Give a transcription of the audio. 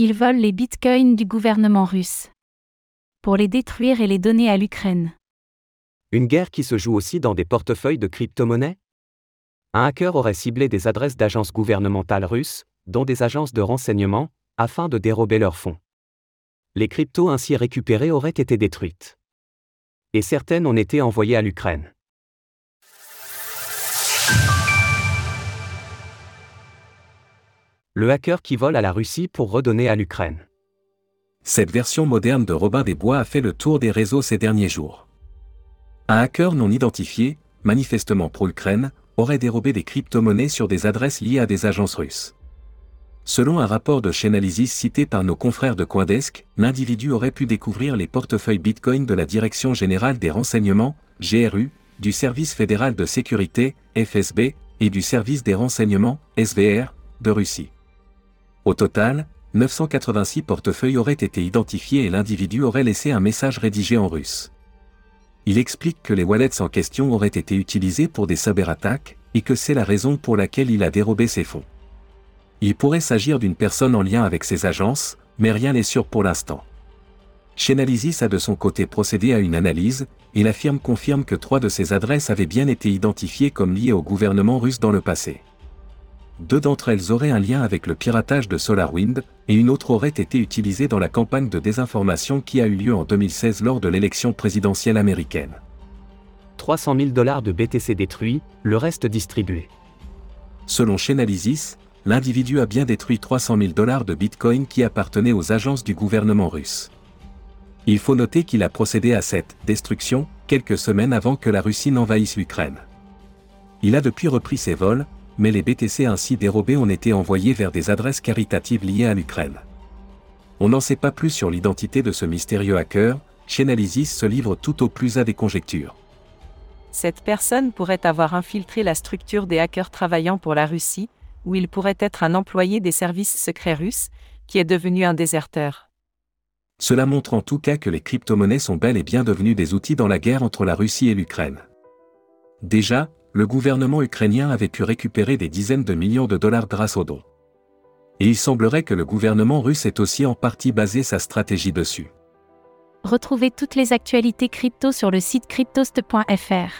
Ils volent les bitcoins du gouvernement russe. Pour les détruire et les donner à l'Ukraine. Une guerre qui se joue aussi dans des portefeuilles de crypto-monnaies? Un hacker aurait ciblé des adresses d'agences gouvernementales russes, dont des agences de renseignement, afin de dérober leurs fonds. Les cryptos ainsi récupérés auraient été détruites. Et certaines ont été envoyées à l'Ukraine. Le hacker qui vole à la Russie pour redonner à l'Ukraine. Cette version moderne de Robin des Bois a fait le tour des réseaux ces derniers jours. Un hacker non identifié, manifestement pro-Ukraine, aurait dérobé des crypto-monnaies sur des adresses liées à des agences russes. Selon un rapport de Chainalysis cité par nos confrères de Coindesk, l'individu aurait pu découvrir les portefeuilles Bitcoin de la Direction générale des renseignements, GRU, du Service fédéral de sécurité, FSB, et du Service des renseignements, SVR, de Russie. Au total, 986 portefeuilles auraient été identifiés et l'individu aurait laissé un message rédigé en russe. Il explique que les wallets en question auraient été utilisés pour des cyberattaques, et que c'est la raison pour laquelle il a dérobé ses fonds. Il pourrait s'agir d'une personne en lien avec ces agences, mais rien n'est sûr pour l'instant. Chainalysis a de son côté procédé à une analyse, et la firme confirme que trois de ces adresses avaient bien été identifiées comme liées au gouvernement russe dans le passé. Deux d'entre elles auraient un lien avec le piratage de SolarWind, et une autre aurait été utilisée dans la campagne de désinformation qui a eu lieu en 2016 lors de l'élection présidentielle américaine. 300 000 dollars de BTC détruits, le reste distribué. Selon Chainalysis, l'individu a bien détruit 300 000 dollars de Bitcoin qui appartenaient aux agences du gouvernement russe. Il faut noter qu'il a procédé à cette destruction quelques semaines avant que la Russie n'envahisse l'Ukraine. Il a depuis repris ses vols, mais les BTC ainsi dérobés ont été envoyés vers des adresses caritatives liées à l'Ukraine. On n'en sait pas plus sur l'identité de ce mystérieux hacker, Chainalysis se livre tout au plus à des conjectures. Cette personne pourrait avoir infiltré la structure des hackers travaillant pour la Russie, ou il pourrait être un employé des services secrets russes, qui est devenu un déserteur. Cela montre en tout cas que les crypto-monnaies sont bel et bien devenues des outils dans la guerre entre la Russie et l'Ukraine. Déjà, le gouvernement ukrainien avait pu récupérer des dizaines de millions de dollars grâce aux dons. Et il semblerait que le gouvernement russe ait aussi en partie basé sa stratégie dessus. Retrouvez toutes les actualités crypto sur le site cryptost.fr.